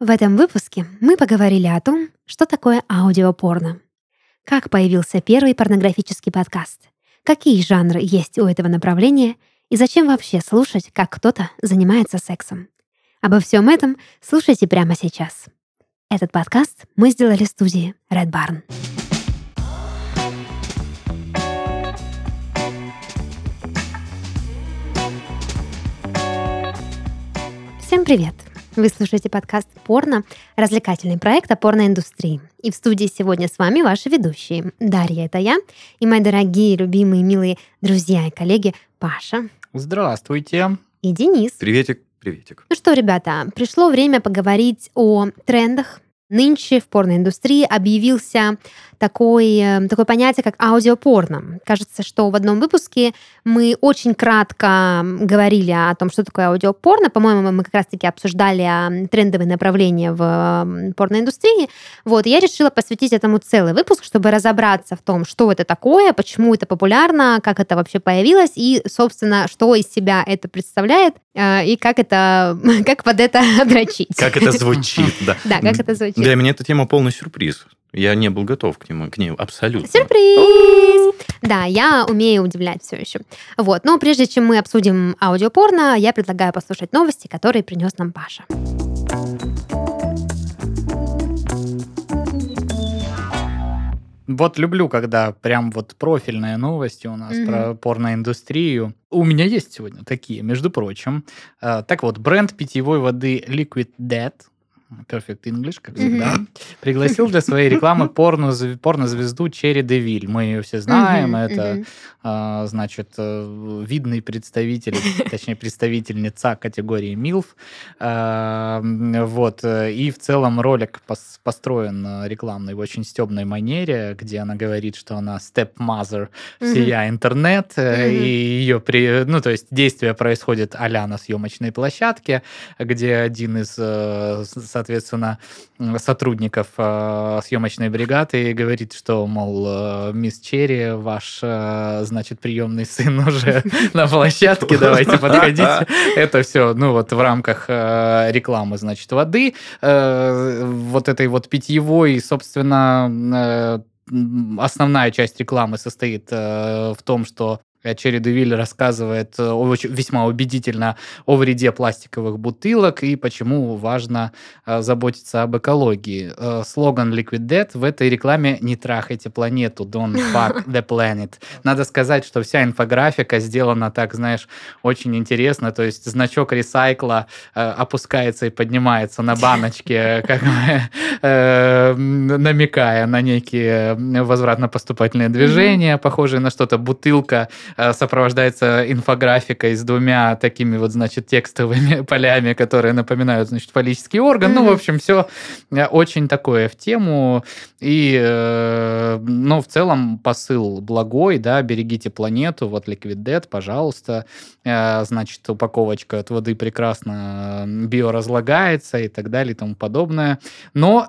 В этом выпуске мы поговорили о том, что такое аудиопорно, как появился первый порнографический подкаст, какие жанры есть у этого направления и зачем вообще слушать, как кто-то занимается сексом. Обо всем этом слушайте прямо сейчас. Этот подкаст мы сделали в студии Red Barn. Всем привет! Вы слушаете подкаст «Порно» — развлекательный проект о порноиндустрии. И в студии сегодня с вами ваши ведущие. Дарья — это я, и мои дорогие, любимые, милые друзья и коллеги Паша. Здравствуйте. И Денис. Приветик, приветик. Ну что, ребята, пришло время поговорить о трендах. Нынче в порноиндустрии объявился такой, э, такое понятие, как аудиопорно. Кажется, что в одном выпуске мы очень кратко говорили о том, что такое аудиопорно. По-моему, мы как раз-таки обсуждали трендовые направления в порноиндустрии. Вот, я решила посвятить этому целый выпуск, чтобы разобраться в том, что это такое, почему это популярно, как это вообще появилось, и, собственно, что из себя это представляет, и как это, как под это дрочить. Как это звучит, да. Да, как это звучит. Для меня эта тема полный сюрприз. Я не был готов к нему, к ней абсолютно. Сюрприз! Да, я умею удивлять все еще. Вот, но прежде чем мы обсудим аудиопорно, я предлагаю послушать новости, которые принес нам Паша. Вот люблю, когда прям вот профильные новости у нас mm-hmm. про порноиндустрию. У меня есть сегодня такие, между прочим. Uh, так вот, бренд питьевой воды Liquid Dead Perfect English, как всегда, mm-hmm. пригласил для своей рекламы порно, порнозвезду Черри Девиль. Мы ее все знаем, mm-hmm. это, mm-hmm. А, значит, э, видный представитель, точнее, представительница категории МИЛФ. А, вот, и в целом ролик пос- построен рекламной в очень стебной манере, где она говорит, что она stepmother всея mm-hmm. интернет, mm-hmm. и ее, при, ну, то есть действие происходит а на съемочной площадке, где один из э, соответственно, сотрудников э, съемочной бригады и говорит, что, мол, э, мисс Черри, ваш, э, значит, приемный сын уже на площадке, давайте подходите. Это все, ну, вот в рамках рекламы, значит, воды, вот этой вот питьевой, собственно, основная часть рекламы состоит э, в том, что Черри Девиль рассказывает э, очень, весьма убедительно о вреде пластиковых бутылок и почему важно э, заботиться об экологии. Э, слоган Liquid Death в этой рекламе «Не трахайте планету, don't fuck the planet». Надо сказать, что вся инфографика сделана так, знаешь, очень интересно. То есть значок ресайкла опускается и поднимается на баночке, как намекая на некие возвратно-поступательные движения, похожие на что-то. Бутылка Э, сопровождается инфографикой с двумя такими вот, значит, текстовыми полями, которые напоминают, значит, фаллический орган. Mm-hmm. Ну, в общем, все э, очень такое в тему. И, э, ну, в целом посыл благой, да, берегите планету, вот Liquid Dead, пожалуйста. Значит, упаковочка от воды прекрасно биоразлагается и так далее и тому подобное. Но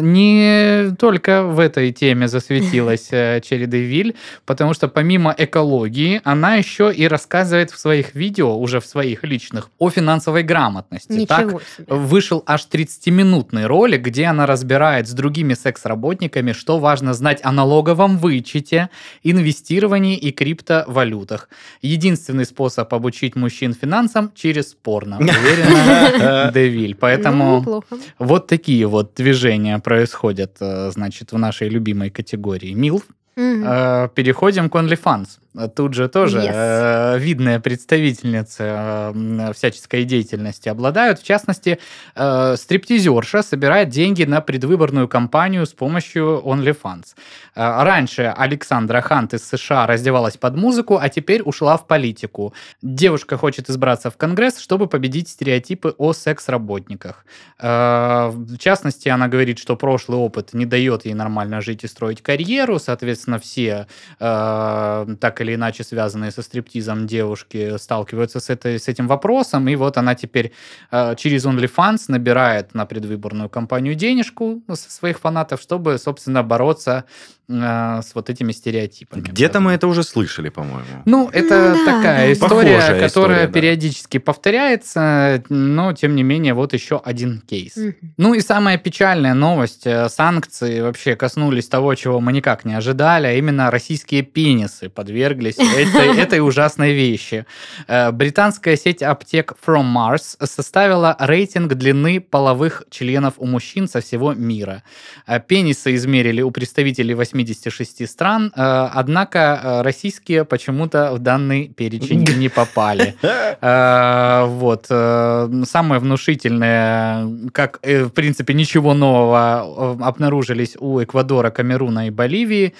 не только в этой теме засветилась Черри Девиль, потому что помимо экологии, психологии, она еще и рассказывает в своих видео, уже в своих личных, о финансовой грамотности. Ничего так себе. вышел аж 30-минутный ролик, где она разбирает с другими секс-работниками, что важно знать о налоговом вычете, инвестировании и криптовалютах. Единственный способ обучить мужчин финансам через порно. Уверена, Девиль. Поэтому Ну, вот такие вот движения происходят, э, значит, в нашей любимой категории МИЛФ. Э, переходим к OnlyFans. Тут же тоже Yes. э, видная представительница э, всяческой деятельности обладают. В частности, стриптизерша собирает деньги на предвыборную кампанию с помощью OnlyFans. Раньше Александра Хант из США раздевалась под музыку, а теперь ушла в политику. Девушка хочет избраться в Конгресс, чтобы победить стереотипы о секс-работниках. В частности, она говорит, что прошлый опыт не дает ей нормально жить и строить карьеру. Соответственно, все э, так или иначе связанные со стриптизом девушки сталкиваются с, этой, с этим вопросом, и вот она теперь э, через OnlyFans набирает на предвыборную кампанию денежку со своих фанатов, чтобы, собственно, бороться э, с вот этими стереотипами. Где-то мы это уже слышали, по-моему. Ну, это да, такая да. история, Похожая которая история, да. периодически повторяется, но тем не менее вот еще один кейс. Мгм. Ну и самая печальная новость. э, Санкции вообще коснулись того, чего мы никак не ожидали, а именно российские пенисы подверглись этой, этой ужасной вещи. Э, Британская сеть аптек From Mars составила рейтинг длины половых членов у мужчин со всего мира. Э, Пенисы измерили у представителей 86 стран, э, однако э, российские почему-то в данный перечень не попали. Э, Вот. Самое внушительное, как, в принципе, ничего нового обнаружились у Эквадора, Камеруна и Боливии,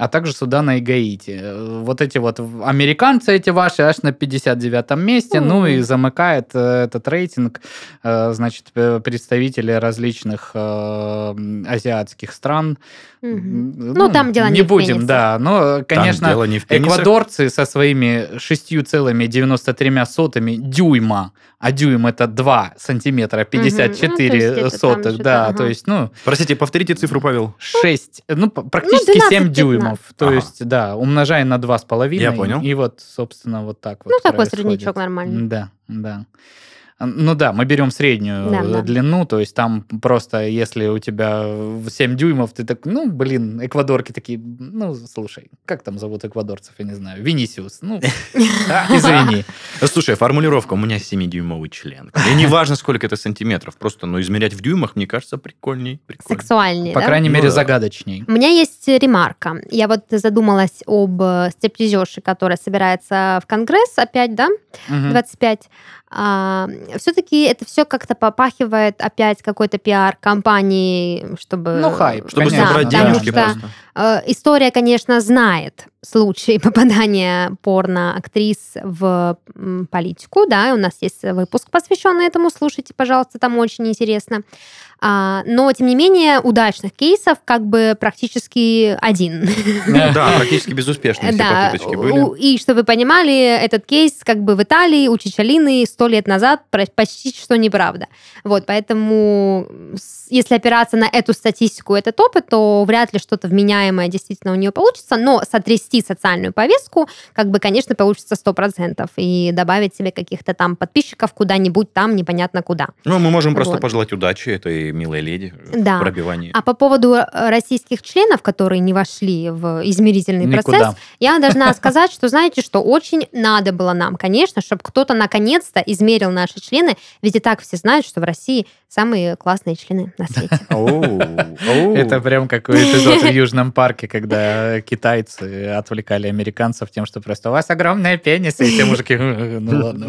а также Судана и Гаити. Э, Вот эти вот американцы эти ваши аж на 59-м месте, ну и замыкает э, этот рейтинг, э, значит, представители различных азиатских стран. Мгм. М, Ну, там дело не не в будем, пенисах. да, но, Там конечно, дело не в пенисах. Эквадорцы со своими 6,93 сотыми дюйма, а дюйм это 2 сантиметра 54 Ну, то есть это там сотых, да, ага. то есть, ну, Простите, повторите цифру, Павел. 6, ну, практически 12-15. 7 дюймов, то Ага. есть, да, умножая на 2,5. Я понял. И вот, собственно, вот так вот Ну, такой происходит. среднячок нормальный. Да, да. Ну да, мы берем среднюю Да, да. длину, то есть там просто, если у тебя в 7 дюймов, ты так, ну, блин, эквадорки такие, ну, слушай, как там зовут эквадорцев, я не знаю, Винисиус, ну, извини. Слушай, формулировка, у меня 7-дюймовый член. И не важно, сколько это сантиметров, просто, ну, измерять в дюймах, мне кажется, прикольней. Сексуальнее, По крайней Ну мере, да. загадочней. У меня есть ремарка. Я вот задумалась об э, стриптизерше, которая собирается в Конгресс опять, да, Мгм. 25. Все-таки это все как-то попахивает опять какой-то пиар компании, чтобы... Ну, хайп, Чтобы Конечно, собрать да, потому денежки что- просто. Э, История, конечно, знает случаи попадания порно-актрис в политику, да, и у нас есть выпуск, посвященный этому, слушайте, пожалуйста, там очень интересно. А, но, тем не менее, удачных кейсов как бы практически один. Да, практически безуспешные все Да, попыточки у- были. и чтобы вы понимали, этот кейс как бы в Италии у Чичалины сто лет назад почти что неправда. Вот, поэтому если опираться на эту статистику, этот опыт, то вряд ли что-то вменяемое действительно у нее получится, но сотрясти социальную повестку, как бы, конечно, получится 100%, и добавить себе каких-то там подписчиков куда-нибудь там, непонятно куда. Ну, мы можем просто пожелать удачи этой милой леди Да. в пробивании. А по поводу э, российских членов, которые не вошли в измерительный процесс, Никуда. Я должна сказать, что знаете, что очень надо было нам, конечно, чтобы кто-то наконец-то измерил наши члены, ведь и так все знают, что в России самые классные члены на свете. Это прям какой эпизод в Южном парке, когда китайцы отвлекали американцев тем, что просто у вас огромная пенис, и те мужики, ну ладно.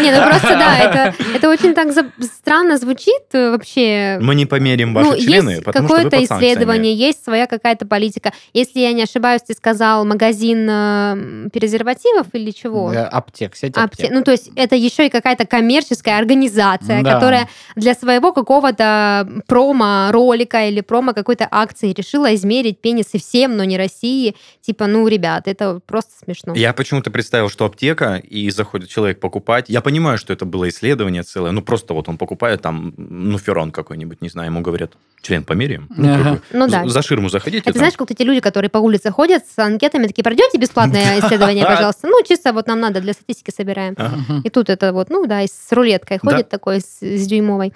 Не, ну просто да, это, очень так странно звучит э, вообще. Мы не померим ваши Ну, члены, есть потому что вы какое-то под исследование, есть своя какая-то политика. Если я не ошибаюсь, ты сказал магазин э, презервативов или чего? Э, Аптек, сеть Апте- аптек. Ну, то есть это еще и какая-то коммерческая организация, Да. которая для своего какого-то промо-ролика или промо какой-то акции решила измерить пенисы всем, но не России. Типа, ну, ребят, это просто смешно. Я почему-то представил, что аптека, и заходит человек покупать. Я понимаю, что это было исследование целое. Ну, просто вот он покупает там, ну, ферон какой-нибудь, не знаю, ему говорят, член померяем. Ну, как бы, Ну да. за- ширму заходите. Это там. знаешь, как вот эти люди, которые по улице ходят с анкетами, такие, пройдете бесплатное исследование, пожалуйста? Ну, чисто вот нам надо, для статистики собираем. Ага. И тут это вот, ну да, и с рулеткой ходит такой, с, с дюймовой.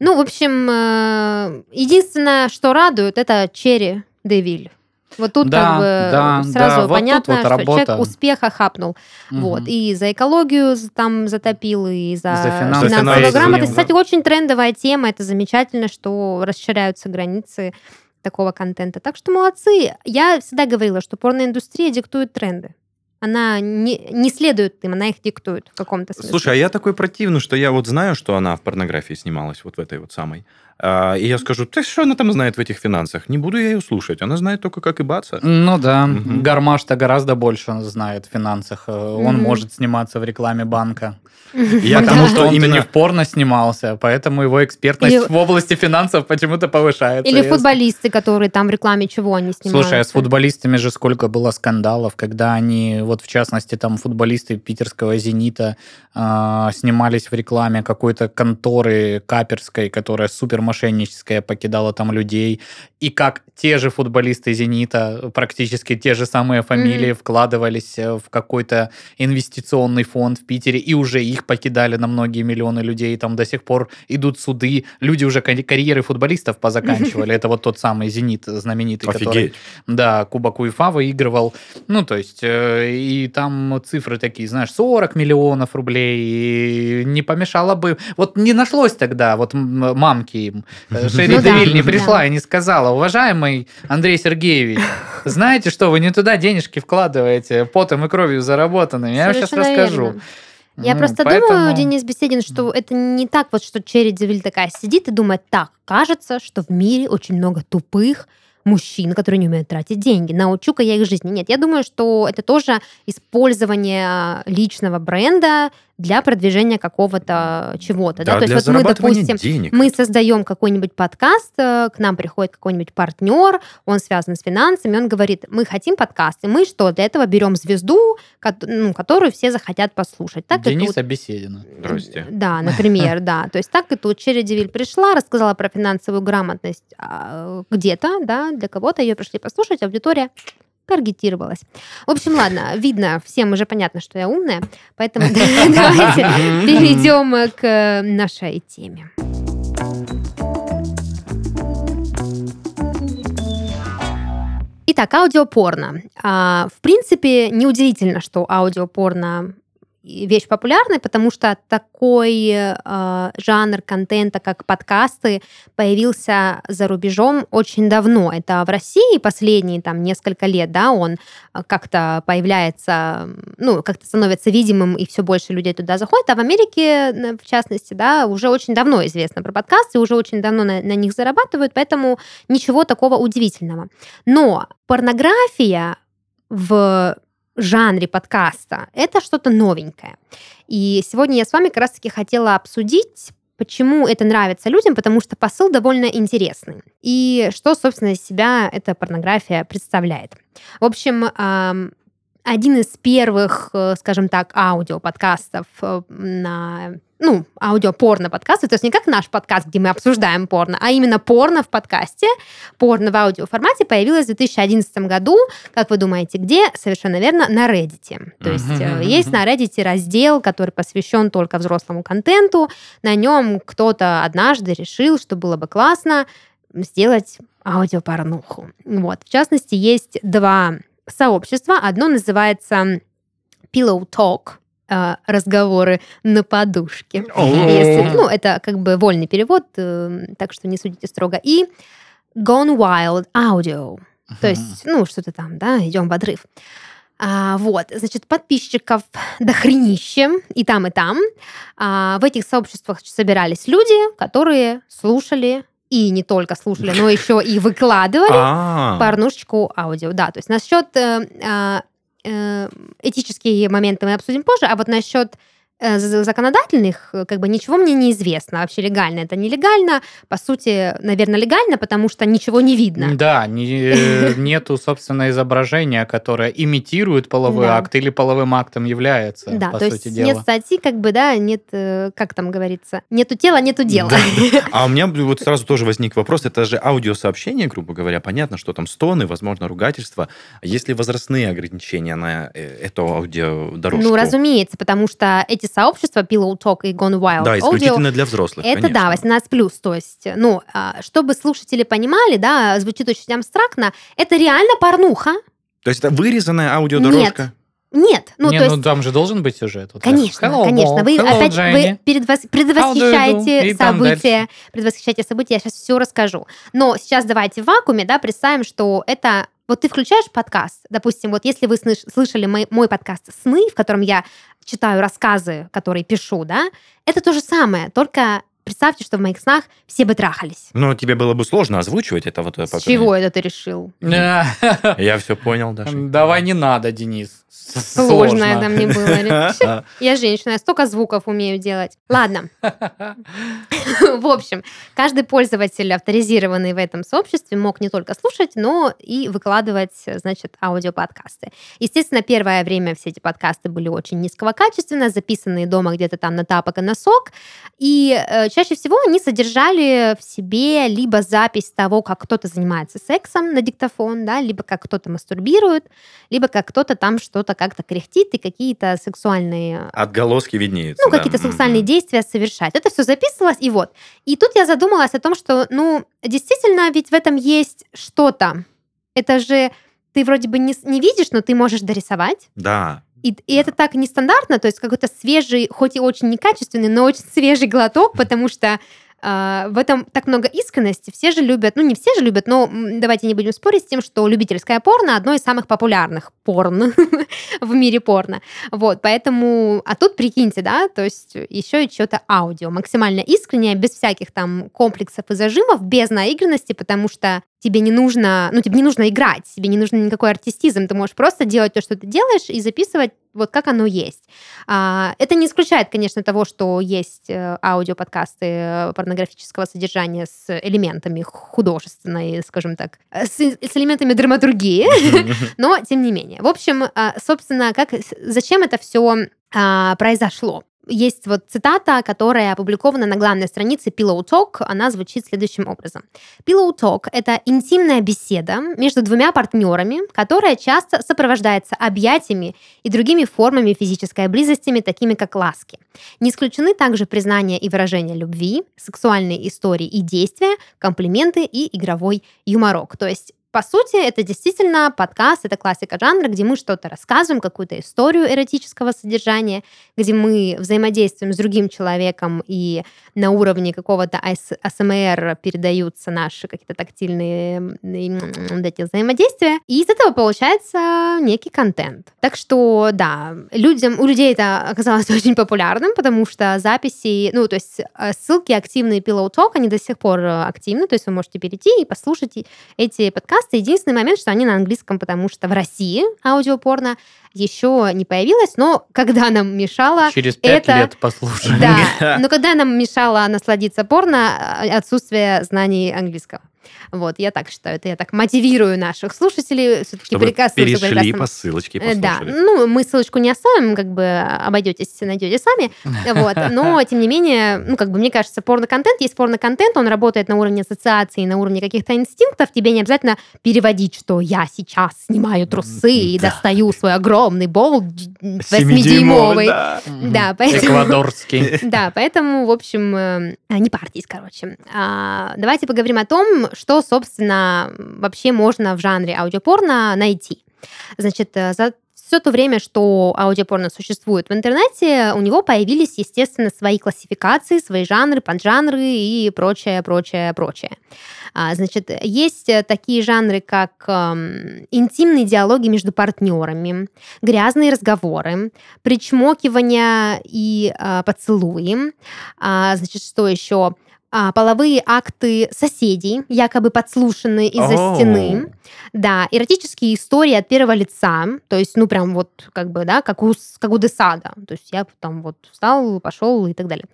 Ну, в общем, э, единственное, что радует, это Черри Девиль. Вот тут Да, как бы да, сразу да, вот тут понятно, вот что работа. человек успеха хапнул. Вот. Мгм. И за экологию там затопил, и за, За финансовую. Да. Кстати, очень трендовая тема. Это замечательно, что расширяются границы такого контента. Так что молодцы. Я всегда говорила, что порноиндустрия диктует тренды. Она не, не следует им, она их диктует в каком-то смысле. Слушай, а я такой противный, что я вот знаю, что она в порнографии снималась, вот в этой вот самой. А, и я скажу, ты что она там знает в этих финансах? Не буду я ее слушать. Она знает только, как и баться. Ну да, Мгм. Гармаш-то гораздо больше знает в финансах. Э, Он Мгм. может сниматься в рекламе банка. Я Потому тому, что он именно... не в порно снимался, поэтому его экспертность Или- в области финансов почему-то повышается. Или футболисты, которые там в рекламе чего они снимают. Слушай, а с футболистами же сколько было скандалов, когда они вот в частности там футболисты питерского «Зенита» э, снимались в рекламе какой-то конторы каперской, которая супер мошенническая, покидала там людей, и как те же футболисты «Зенита», практически те же самые фамилии mm-hmm. вкладывались э, в какой-то инвестиционный фонд в Питере, и уже их покидали на многие миллионы людей, там до сих пор идут суды, люди уже карьеры футболистов позаканчивали, это вот тот самый «Зенит» знаменитый, который, да, Кубок УЕФА выигрывал, ну, то есть, э, и там цифры такие, знаешь, 40 миллионов рублей, и не помешало бы, вот не нашлось тогда, вот мамки им, Шерри ну, Девиль не пришла и не сказала, уважаемый Андрей Сергеевич, знаете что, вы не туда денежки вкладываете, потом и кровью заработанными, я вам сейчас расскажу. Я ну, просто поэтому... думаю, Денис Беседин, что это не так вот, что Черри Девиль такая сидит и думает, так, кажется, что в мире очень много тупых, мужчин, которые не умеют тратить деньги. Научу-ка я их жизни. Нет, я думаю, что это тоже использование личного бренда для продвижения какого-то чего-то. Да, да? То есть вот мы, допустим, денег. мы создаем какой-нибудь подкаст, э, к нам приходит какой-нибудь партнер, он связан с финансами, он говорит, мы хотим подкаст, и мы что, для этого берем звезду, ну, которую все захотят послушать. Так Дениса тут... Беседина. Здрасте. Да, например, да. То есть так и тут Чередивиль пришла, рассказала про финансовую грамотность а, где-то, да, для кого-то ее пришли послушать, аудитория таргетировалась. В общем, ладно, видно, всем уже понятно, что я умная, поэтому давайте перейдем к нашей теме. Итак, аудиопорно. А, в принципе, неудивительно, что аудиопорно вещь популярная, потому что такой э, жанр контента, как подкасты, появился за рубежом очень давно. Это в России последние там несколько лет, да, он э, как-то появляется, ну, как-то становится видимым, и все больше людей туда заходит. А в Америке, в частности, да, уже очень давно известно про подкасты, уже очень давно на, на них зарабатывают, поэтому ничего такого удивительного. Но порнография в жанре подкаста. Это что-то новенькое. И сегодня я с вами как раз-таки хотела обсудить, почему это нравится людям, потому что посыл довольно интересный. И что, собственно, из себя эта порнография представляет. В общем, один из первых, э, скажем так, аудиоподкастов э, на ну, аудиопорно подкасты, то есть не как наш подкаст, где мы обсуждаем порно, а именно порно в подкасте, порно в аудиоформате появилось в 2011 году, как вы думаете, где? Совершенно верно, на Reddit. То есть uh-huh, есть на Reddit раздел, который посвящен только взрослому контенту, на нем кто-то однажды решил, что было бы классно сделать аудиопорнуху. Вот. В частности, есть два сообщества. Одно называется Pillow Talk, э, разговоры на подушке. Если, ну, это как бы вольный перевод, э, так что не судите строго. И Gone Wild Audio. То есть, ну, что-то там, да, идем в отрыв. А, вот, значит, подписчиков до хренища и там, и там. А, в этих сообществах собирались люди, которые слушали и не только слушали, но еще и выкладывали а. порнушечку аудио. Да, то есть насчет э, а, э, этические моменты мы обсудим позже, а вот насчет законодательных, э, как бы ничего мне не известно. Вообще легально это нелегально. По сути, наверное, легально, потому что ничего не видно. Да, не, э, нету, собственно, изображения, которое имитирует половой да. акт или половым актом является, да, по то сути есть дела. нет статьи, как бы, да, нет, как там говорится, нету тела, нету дела. Да. А у меня вот сразу тоже возник вопрос, это же аудиосообщение, грубо говоря, понятно, что там стоны, возможно, ругательства. Есть ли возрастные ограничения на эту аудиодорожку? Ну, разумеется, потому что эти сообщества Pillow Talk и Gone Wild Да, исключительно Audio, для взрослых, Это, конечно. да, 18 плюс. То есть, ну, а, чтобы слушатели понимали, да, звучит очень абстрактно, это реально порнуха. То есть это вырезанная аудиодорожка? Нет. Нет, ну Не, то ну есть... там же должен быть сюжет. Вот конечно, hello, конечно. Вы hello, опять Jenny. вы предвос... предвосхищаете события, предвосхищаете события. Я сейчас все расскажу. Но сейчас давайте в вакууме, да, представим, что это вот ты включаешь подкаст, допустим, вот если вы слышали мой, мой подкаст «Сны», в котором я читаю рассказы, которые пишу, да, это то же самое, только представьте, что в моих снах все бы трахались. Ну, тебе было бы сложно озвучивать это вот. С чего это ты решил? Я все понял, Даша. Давай не надо, Денис. Сложно это мне было. Я женщина, я столько звуков умею делать. Ладно. В общем, каждый пользователь, авторизированный в этом сообществе, мог не только слушать, но и выкладывать, значит, аудиоподкасты. Естественно, первое время все эти подкасты были очень низкого качества, записанные дома где-то там на тапок и носок, и э, чаще всего они содержали в себе либо запись того, как кто-то занимается сексом на диктофон, да, либо как кто-то мастурбирует, либо как кто-то там что-то как-то кряхтит и какие-то сексуальные... Отголоски виднеются. Ну, какие-то сексуальные действия совершать. Это все записывалось, и вот. И тут я задумалась о том, что, ну, действительно, ведь в этом есть что-то. Это же ты вроде бы не, не видишь, но ты можешь дорисовать. Да. И, и это так нестандартно, то есть какой-то свежий, хоть и очень некачественный, но очень свежий глоток, потому что а, в этом так много искренности. Все же любят, ну не все же любят, но давайте не будем спорить с тем, что любительское порно одно из самых популярных порн в мире порно. Вот, поэтому, а тут прикиньте, да, то есть еще и что-то аудио, максимально искреннее, без всяких там комплексов и зажимов, без наигранности, потому что тебе не нужно, ну, тебе не нужно играть, тебе не нужен никакой артистизм, ты можешь просто делать то, что ты делаешь, и записывать вот как оно есть. А, это не исключает, конечно, того, что есть э, аудиоподкасты порнографического содержания с элементами художественной, скажем так, э, с, с элементами драматургии, но тем не менее. В общем, а, собственно, как, зачем это все а, произошло? Есть вот цитата, которая опубликована на главной странице Pillow Talk. Она звучит следующим образом. Pillow Talk — это интимная беседа между двумя партнерами, которая часто сопровождается объятиями и другими формами физической близости, такими как ласки. Не исключены также признания и выражения любви, сексуальные истории и действия, комплименты и игровой юморок. То есть по сути, это действительно подкаст, это классика жанра, где мы что-то рассказываем, какую-то историю эротического содержания, где мы взаимодействуем с другим человеком, и на уровне какого-то АСМР передаются наши какие-то тактильные вот эти взаимодействия. И из этого получается некий контент. Так что, да, людям, у людей это оказалось очень популярным, потому что записи, ну, то есть э, ссылки активные Pillow Talk, они до сих пор активны, то есть вы можете перейти и послушать эти подкасты, подкасты. Единственный момент, что они на английском, потому что в России аудиопорно еще не появилось, но когда нам мешало... Через пять это... лет послушаем. Да, но когда нам мешало насладиться порно, а, отсутствие знаний английского. Вот, я так считаю, это я так мотивирую наших слушателей все-таки прикоснуться перешли по ссылочке послушали. Да, ну, мы ссылочку не оставим, как бы обойдетесь, найдете сами, вот, но, тем не менее, ну, как бы, мне кажется, порно-контент есть порно-контент, он работает на уровне ассоциации, на уровне каких-то инстинктов, тебе не обязательно переводить, что я сейчас снимаю трусы и достаю свой огромный болт 8-дюймовый. Да, да поэтому... Эквадорский. Да, поэтому, в общем, э, не парьтесь, короче. А, давайте поговорим о том, что, собственно, вообще можно в жанре аудиопорно найти. Значит, э, за все то время, что аудиопорно существует в интернете, у него появились, естественно, свои классификации, свои жанры, поджанры и прочее, прочее, прочее. А, значит, есть такие жанры, как э, интимные диалоги между партнерами, грязные разговоры, причмокивания и э, поцелуи. А, значит, что еще? А, половые акты соседей, якобы подслушанные из-за oh. стены. Да, эротические истории от первого лица, то есть, ну, прям вот, как бы, да, как у, как у Десада. То есть я там вот встал, пошел и так далее.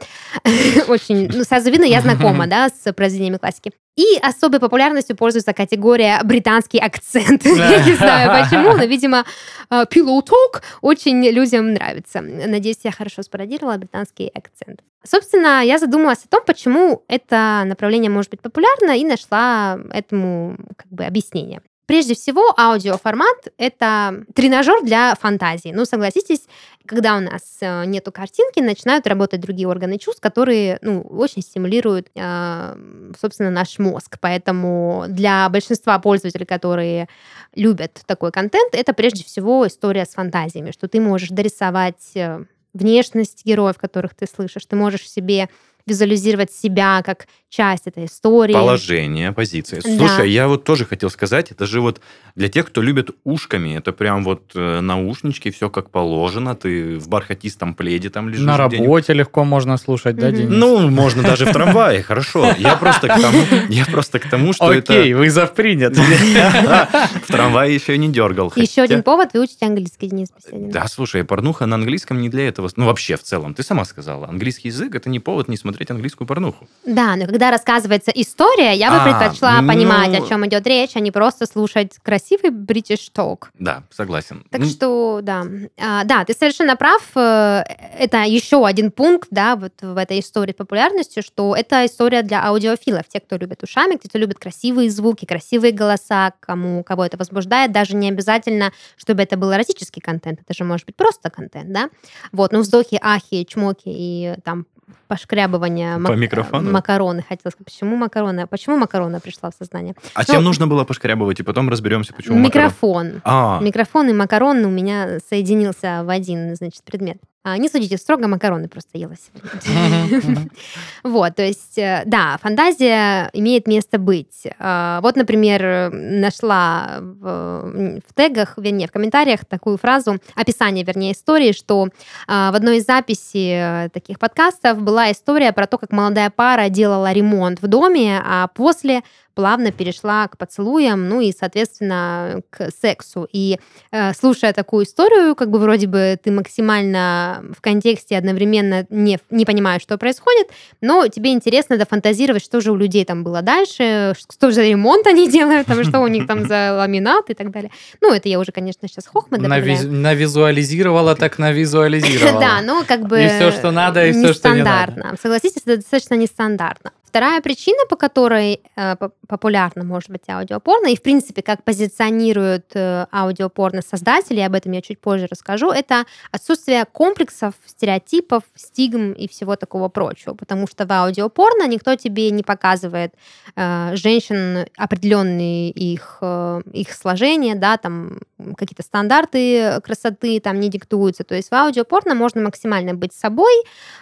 Очень, ну, сразу видно, я знакома, да, с произведениями классики. И особой популярностью пользуется категория британский акцент. Я не знаю почему, но, видимо, э, Pillow Talk очень людям нравится. Надеюсь, я хорошо спародировала британский акцент. Собственно, я задумалась о том, почему это направление может быть популярно, и нашла этому как бы объяснение. Прежде всего, аудиоформат — это тренажер для фантазии. Ну, согласитесь, когда у нас э, нету картинки, начинают работать другие органы чувств, которые ну, очень стимулируют, э, собственно, наш мозг. Поэтому для большинства пользователей, которые любят такой контент, это прежде всего история с фантазиями, что ты можешь дорисовать э, внешность героев, которых ты слышишь, ты можешь себе визуализировать себя как часть этой истории. Положение, позиция. Да. Слушай, я вот тоже хотел сказать, это же вот для тех, кто любит ушками, это прям вот э, наушнички, все как положено, ты в бархатистом пледе там лежишь. На работе легко можно слушать, да. Денис? Ну, можно даже в трамвае, хорошо. Я просто к тому, я просто к тому, что Окей, это... вызов принят. В трамвае еще и не дергал. Еще один повод выучить английский, Денис. Да, слушай, порнуха на английском не для этого. Ну, вообще, в целом, ты сама сказала, английский язык это не повод не смотреть английскую порнуху. Да, но когда рассказывается история, я бы А, предпочла ну- понимать, о чем идет речь, а не просто слушать красивый бритиш ток. Да, согласен. Так Ну, что, да. А, да, ты совершенно прав. Э, Это еще один пункт, да, вот в этой истории с популярностью, что это история для аудиофилов, те, кто любит ушами, те, кто любит красивые звуки, красивые голоса, кому, кого это возбуждает. Даже не обязательно, чтобы это был эротический контент, это же может быть просто контент, да. Вот, ну, вздохи, ахи, чмоки и там пошкрябывание По микрофону? макароны. Хотела сказать, почему макароны? Почему макароны пришла в сознание? А ну- чем нужно было пошкрябывать, и потом разберемся, почему макарон. Микрофон. А, Микрофон и макарон у меня соединился в один, значит, предмет. А, не судите строго, макароны просто ела сегодня. Вот, то есть, э, да, фантазия имеет место быть. А, Вот, например, нашла в, в тегах, вернее, в комментариях такую фразу, описание, вернее, истории, что а, в одной из записей э, таких подкастов была история про то, как молодая пара делала ремонт в доме, а после плавно перешла к поцелуям, ну и, соответственно, к сексу. И э, слушая такую историю, как бы вроде бы ты максимально в контексте одновременно не, не понимаешь, что происходит, но тебе интересно дофантазировать, что же у людей там было дальше, что же за ремонт они делают, там, что у них там за ламинат и так далее. Ну, это я уже, конечно, сейчас хохмы добавляю. Навиз- Навизуализировала, так навизуализировала. Да, ну как бы... И всё, что надо, и всё, что не надо. Согласитесь, это достаточно нестандартно. Вторая причина, по которой э, по- популярно может быть аудиопорно, и в принципе, как позиционируют э, аудиопорно создатели, об этом я чуть позже расскажу, это отсутствие комплексов, стереотипов, стигм и всего такого прочего. Потому что в аудиопорно никто тебе не показывает э, женщин определенные их, э, их сложения, да, там какие-то стандарты красоты там не диктуются. То есть в аудиопорно можно максимально быть собой,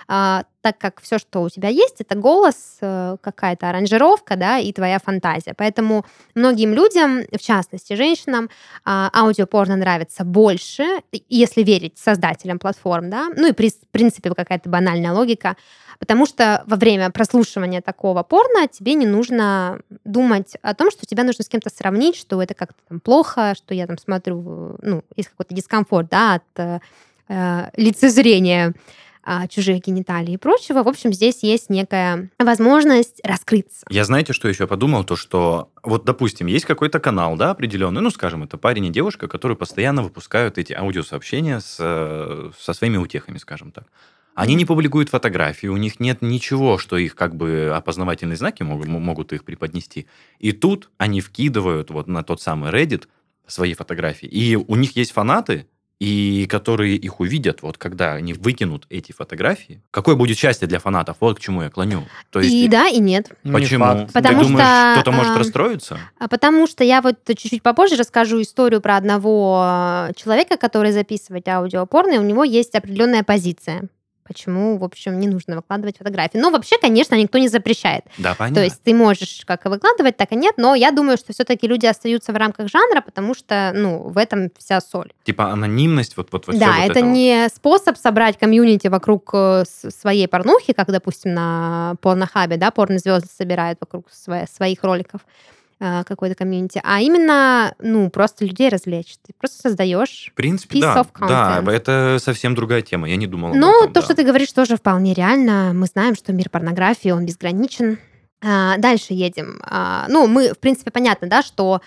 а, так как все, что у тебя есть, это голос, э, какая-то аранжировка, да, и твоя фантазия. Поэтому многим людям, в частности женщинам, а, аудиопорно нравится больше, если верить создателям платформ, да, ну и в принципе какая-то банальная логика, потому что во время прослушивания такого порно тебе не нужно думать о том, что тебя нужно с кем-то сравнить, что это как-то там плохо, что я там смотрю, ну, есть какой-то дискомфорт, да, от э, э, лицезрения чужих гениталий и прочего. В общем, здесь есть некая возможность раскрыться. Я знаете, что еще подумал? То, что вот, допустим, есть какой-то канал, да, определенный, ну, скажем, это парень и девушка, которые постоянно выпускают эти аудиосообщения с, э, со своими утехами, скажем так. Они не публикуют фотографии, у них нет ничего, что их как бы опознавательные знаки могут, могут их преподнести. И тут они вкидывают вот на тот самый Reddit свои фотографии. И у них есть фанаты, и которые их увидят, вот когда они выкинут эти фотографии. Какое будет счастье для фанатов? Вот к чему я клоню. То есть и да, и нет. Не Почему? факт. Потому Ты думаешь, что, кто-то может а, расстроиться? А Потому что я вот чуть-чуть попозже расскажу историю про одного э, человека, который записывает аудиопорно, и у него есть определенная позиция. Почему, в общем, не нужно выкладывать фотографии. Но вообще, конечно, никто не запрещает. Да, понятно. То есть ты можешь как и выкладывать, так и нет, но я думаю, что все-таки люди остаются в рамках жанра, потому что, ну, в этом вся соль. Типа анонимность, вот, вот, вот да, вот это, вот. не способ собрать комьюнити вокруг э, своей порнухи, как, допустим, на порнохабе, да, порнозвезды собирают вокруг свои- своих роликов какой-то комьюнити, а именно, ну, просто людей развлечь. Ты просто создаешь В принципе, piece да. Да, это совсем другая тема. Я не думал об Ну, этом, то, да. что ты говоришь, тоже вполне реально. Мы знаем, что мир порнографии, он безграничен. А, дальше едем. А, ну, мы, в принципе, понятно, да, что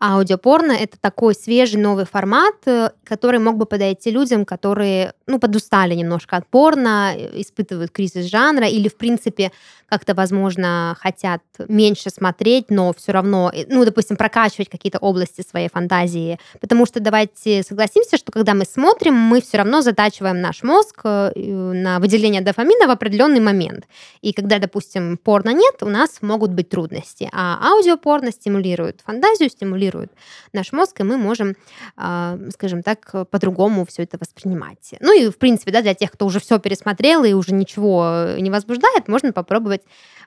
аудиопорно — это такой свежий новый формат, э, который мог бы подойти людям, которые, ну, подустали немножко от порно, э, испытывают кризис жанра или, в принципе, как-то, возможно, хотят меньше смотреть, но все равно, э, ну, допустим, прокачивать какие-то области своей фантазии. Потому что давайте согласимся, что когда мы смотрим, мы все равно затачиваем наш мозг э, и на выделение дофамина в определенный момент. И когда, допустим, порно нет, у нас могут быть трудности. А аудиопорно стимулирует фантазию, стимулирует стимулирует наш мозг, и мы можем, а, скажем так, по-другому все это воспринимать. Ну и, в принципе, да, для тех, кто уже все пересмотрел и уже ничего не возбуждает, можно попробовать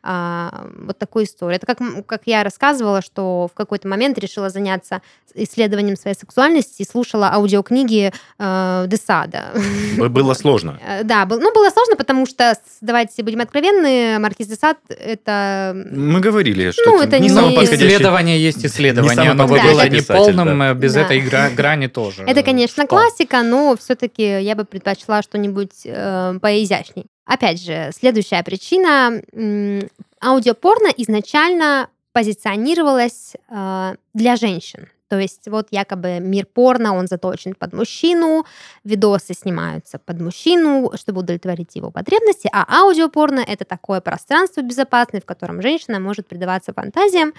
а, вот такую историю. Это как, как я рассказывала, что в какой-то момент решила заняться исследованием своей сексуальности и слушала аудиокниги э, Десада. Было сложно. Э, да, был, ну, было сложно, потому что, давайте будем откровенны, Маркиз Десад это... Мы говорили, что ну, это не, не исследование есть исследование, не оно бы было не полным да. без да. этой гра- грани тоже. Это, конечно, классика, но все-таки я бы предпочла что-нибудь э, поизящней. Опять же, следующая причина. Аудиопорно изначально позиционировалось э, для женщин. То есть вот якобы мир порно, он заточен под мужчину, видосы снимаются под мужчину, чтобы удовлетворить его потребности, а аудиопорно — это такое пространство безопасное, в котором женщина может предаваться фантазиям.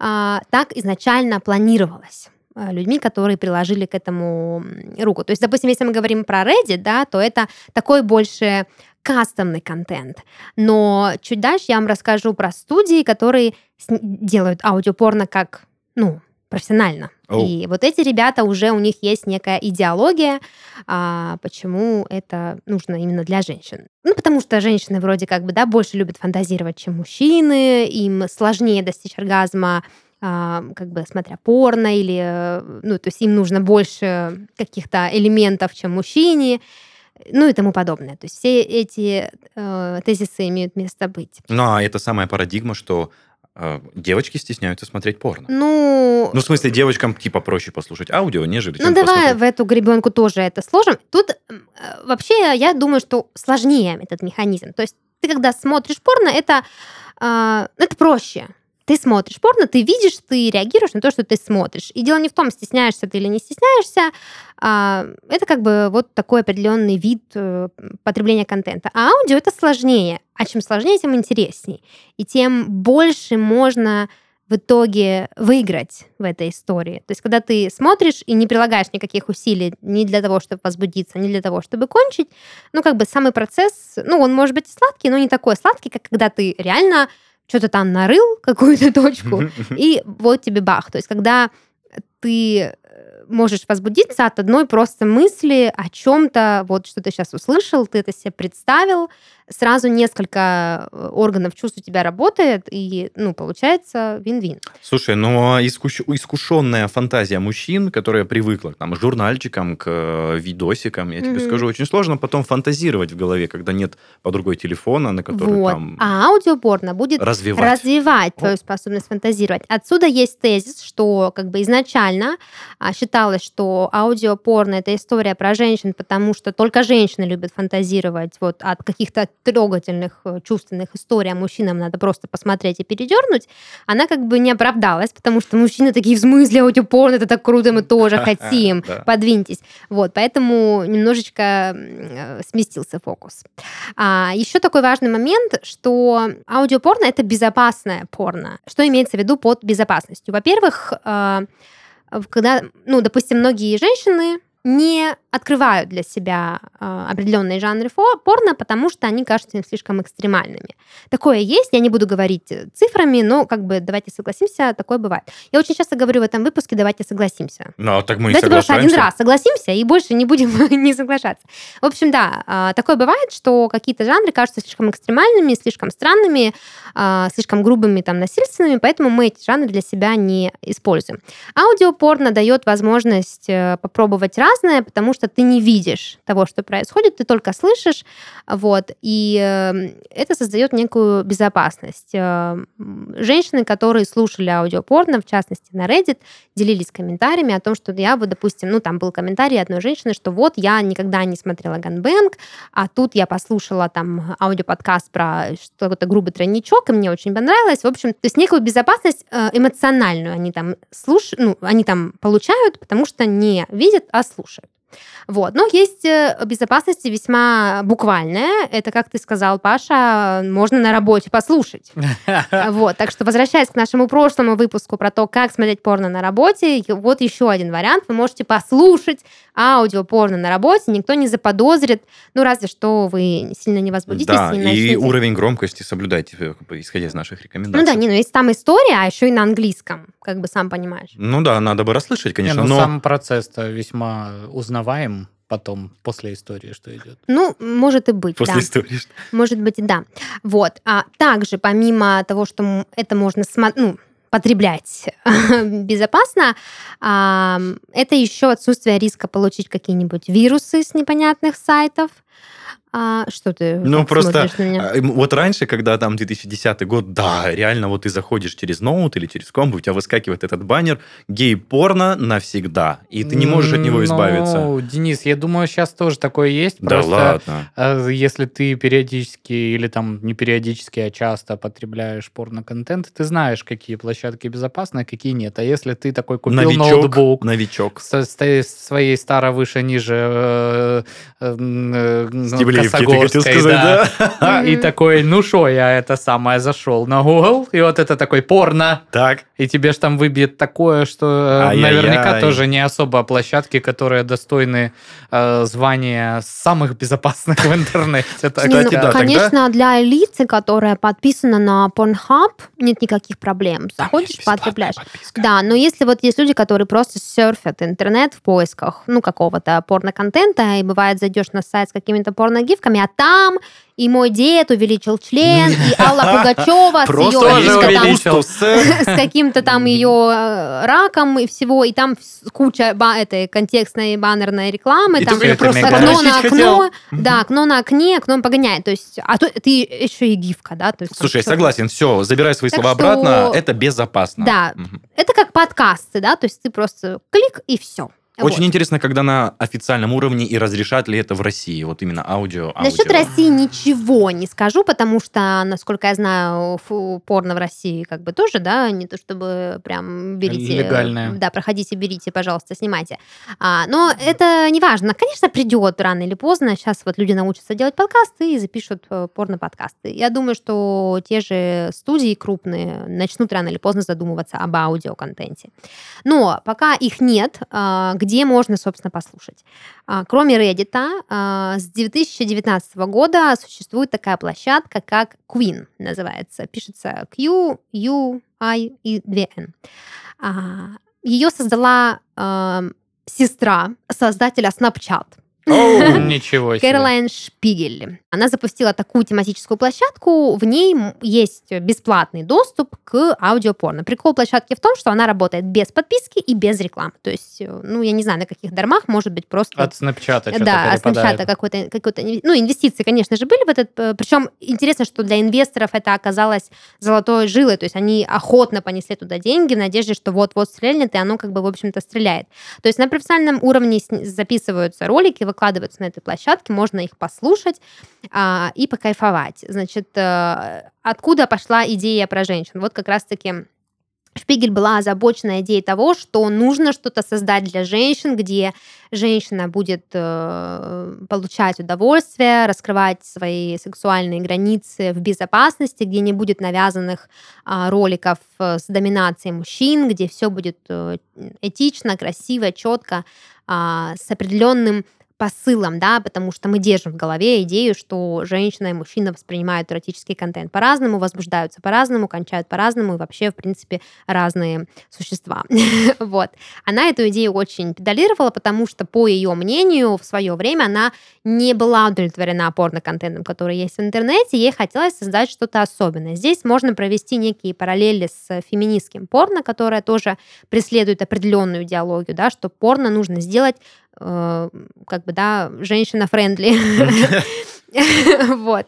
А, так изначально планировалось а, людьми, которые приложили к этому руку. То есть, допустим, если мы говорим про Reddit, да, то это такой больше кастомный контент. Но чуть дальше я вам расскажу про студии, которые делают аудиопорно как, ну, профессионально. Oh. И вот эти ребята уже у них есть некая идеология, а, почему это нужно именно для женщин. Ну, потому что женщины вроде как бы, да, больше любят фантазировать, чем мужчины, им сложнее достичь оргазма, а, как бы смотря порно или, ну, то есть им нужно больше каких-то элементов, чем мужчине ну и тому подобное. То есть все эти э, тезисы имеют место быть. Ну а это самая парадигма, что э, девочки стесняются смотреть порно. Ну... Ну, в смысле, девочкам типа проще послушать аудио, нежели Ну, давай послушать... в эту гребенку тоже это сложим. Тут э, вообще я думаю, что сложнее этот механизм. То есть ты когда смотришь порно, это, э, это проще ты смотришь порно, ты видишь, ты реагируешь на то, что ты смотришь. И дело не в том, стесняешься ты или не стесняешься, а, это как бы вот такой определенный вид э, потребления контента. А аудио это сложнее. А чем сложнее, тем интересней. И тем больше можно в итоге выиграть в этой истории. То есть, когда ты смотришь и не прилагаешь никаких усилий ни для того, чтобы возбудиться, ни для того, чтобы кончить, ну, как бы самый процесс, ну, он может быть сладкий, но не такой сладкий, как когда ты реально что-то там нарыл, какую-то точку, и вот тебе бах. То есть, когда ты можешь возбудиться от одной просто мысли о чем-то, вот что ты сейчас услышал, ты это себе представил, сразу несколько э, органов чувств у тебя работает, и, ну, получается вин-вин. Слушай, ну, искуш... искушенная фантазия мужчин, которая привыкла там, к журнальчикам, к э, видосикам, я тебе mm-hmm. скажу, очень сложно потом фантазировать в голове, когда нет под другой телефона, на который вот. там... А аудиопорно будет развивать, развивать твою способность фантазировать. Отсюда есть тезис, что как бы изначально а, считалось, что аудиопорно — это история про женщин, потому что только женщины любят фантазировать вот от каких-то трогательных, э, чувственных историй, а мужчинам надо просто посмотреть и передернуть, она как бы не оправдалась, потому что мужчины такие в смысле аудиопорно, это так круто, мы тоже хотим, подвиньтесь. Вот, поэтому немножечко сместился фокус. А, еще такой важный момент, что аудиопорно — это безопасное порно. Что имеется в виду под безопасностью? Во-первых, э, когда, ну, допустим, многие женщины не открывают для себя э, определенные жанры порно, потому что они кажутся им слишком экстремальными. Такое есть, я не буду говорить э, цифрами, но как бы давайте согласимся, такое бывает. Я очень часто говорю в этом выпуске, давайте согласимся. Ну, а так мы давайте и просто один раз согласимся и больше не будем не соглашаться. В общем, да, э, такое бывает, что какие-то жанры кажутся слишком экстремальными, слишком странными, э, слишком грубыми, там, насильственными, поэтому мы эти жанры для себя не используем. Аудиопорно дает возможность э, попробовать разное, потому что ты не видишь того, что происходит, ты только слышишь, вот, и э, это создает некую безопасность. Э, женщины, которые слушали аудиопорно, в частности на Reddit, делились комментариями о том, что я вот, допустим, ну, там был комментарий одной женщины, что вот я никогда не смотрела Ганбэнг, а тут я послушала там аудиоподкаст про что-то грубый тройничок, и мне очень понравилось. В общем, то есть некую безопасность э, эмоциональную они там слушают, ну, они там получают, потому что не видят, а слушают. слушают. Вот. Но есть э, безопасность весьма буквальная. Это, как ты сказал, Паша, можно на работе послушать. Вот. Так что, возвращаясь к нашему прошлому выпуску про то, как смотреть порно на работе, вот еще один вариант. Вы можете послушать аудио порно на работе, никто не заподозрит, ну, разве что вы сильно не возбудитесь. Да, и, уровень громкости соблюдайте, исходя из наших рекомендаций. Ну да, не, но есть там история, а еще и на английском. как бы сам понимаешь. Ну да, надо бы расслышать, конечно, Не, ну, но... сам процесс-то весьма узнаваем потом, после истории, что идет. Ну, может и быть, После да. истории. что- Может быть, и да. Вот. А также, помимо того, что это можно смо- ну, потреблять безопасно, а, это еще отсутствие риска получить какие-нибудь вирусы с непонятных сайтов. А, что ты Ну, просто смотришь на меня? а, вот раньше, когда там 2010 год, да, реально вот ты заходишь через ноут или через комп, у тебя выскакивает этот баннер гей-порно навсегда, и ты не можешь от него избавиться. Ну, Денис, я думаю, сейчас тоже такое есть. Да Просто ладно. э, если ты периодически или там не периодически, а часто потребляешь порно-контент, ты знаешь, какие площадки безопасны, а какие нет. А если ты такой купил Новичок, ноутбук, новичок. со ста- своей старо выше ниже э, э, Косогорской, сказать, да? И такой, ну что, я это самое зашел на Google, и вот это такой порно, Так, и тебе ж там выбьет такое, что э, Ай-яй-яй. наверняка тоже не особо площадки, которые достойны э, звания самых безопасных в интернете. Ну, кстати, да, конечно, для элиты, которая подписана на Pornhub, нет никаких проблем. Заходишь, подписка. Да, но если вот есть люди, которые просто серфят интернет в поисках, ну, какого-то порно-контента, и бывает, зайдешь на сайт с какими-то порно-гифками, а там и мой дед увеличил член, и Алла Пугачева с ее с- каким-то там ее э, раком и всего, и там куча этой контекстной баннерной рекламы, там окно на окно, да, окно на окне, окно погоняет, то есть, а то ты еще и гифка, да, то есть. Слушай, я согласен, все, забирай свои слова обратно, это безопасно. Да. Это как подкасты, да, то есть ты просто клик и все. Очень интересно, когда на официальном уровне и разрешат ли это в России, вот именно аудио. Насчет аудио. России ничего не скажу, потому что, насколько я знаю, фу, порно в России как бы тоже, да, не то чтобы прям берите... Легальное. Да, проходите, берите, пожалуйста, снимайте. А, но это не важно. Конечно, придет рано или поздно. Сейчас вот люди научатся делать подкасты и запишут э, порно-подкасты. Я думаю, что те же студии крупные начнут рано или поздно задумываться об аудиоконтенте. Но пока их нет, а, где можно, собственно, послушать? А, Кроме Reddit, а, с 2019 года существует такая площадка, как Queen называется. Пишется Q, U, I и 2 N. Ее создала а, сестра создателя Snapchat. Оу. Ничего себе. Кэролайн Шпигель. Она запустила такую тематическую площадку. В ней есть бесплатный доступ к аудиопорно. Прикол площадки в том, что она работает без подписки и без рекламы. То есть, э, ну, я не знаю, на каких дармах, может быть, просто... От снапчата что-то Да, от. Snapchat какой-то, какой-то... Ну, инвестиции, конечно же, были в этот... э, Причем интересно, что для инвесторов это оказалось золотой жилой. То есть они охотно понесли туда деньги в надежде, что вот-вот стрельнет, и оно как бы, в общем-то, стреляет. То есть на профессиональном уровне записываются ролики, выкладываются на этой площадке, можно их послушать а, и покайфовать. Значит, э, откуда пошла идея про женщин? Вот как раз-таки Шпигель была озабочена идеей того, что нужно что-то создать для женщин, где женщина будет э, получать удовольствие, раскрывать свои сексуальные границы в безопасности, где не будет навязанных а, роликов э, с доминацией мужчин, где все будет э, этично, красиво, четко, а, с определенным посылом, да, потому что мы держим в голове идею, что женщина и мужчина воспринимают эротический контент по-разному, возбуждаются по-разному, кончают по-разному и вообще, в принципе, разные существа. вот. Она эту идею очень педалировала, потому что, по ее мнению, в свое время она не была удовлетворена порно-контентом, который есть в интернете, ей хотелось создать что-то особенное. Здесь можно провести некие параллели с феминистским порно, которое тоже преследует определенную идеологию, да, что порно нужно сделать э, как бы, да, женщина-френдли. Вот.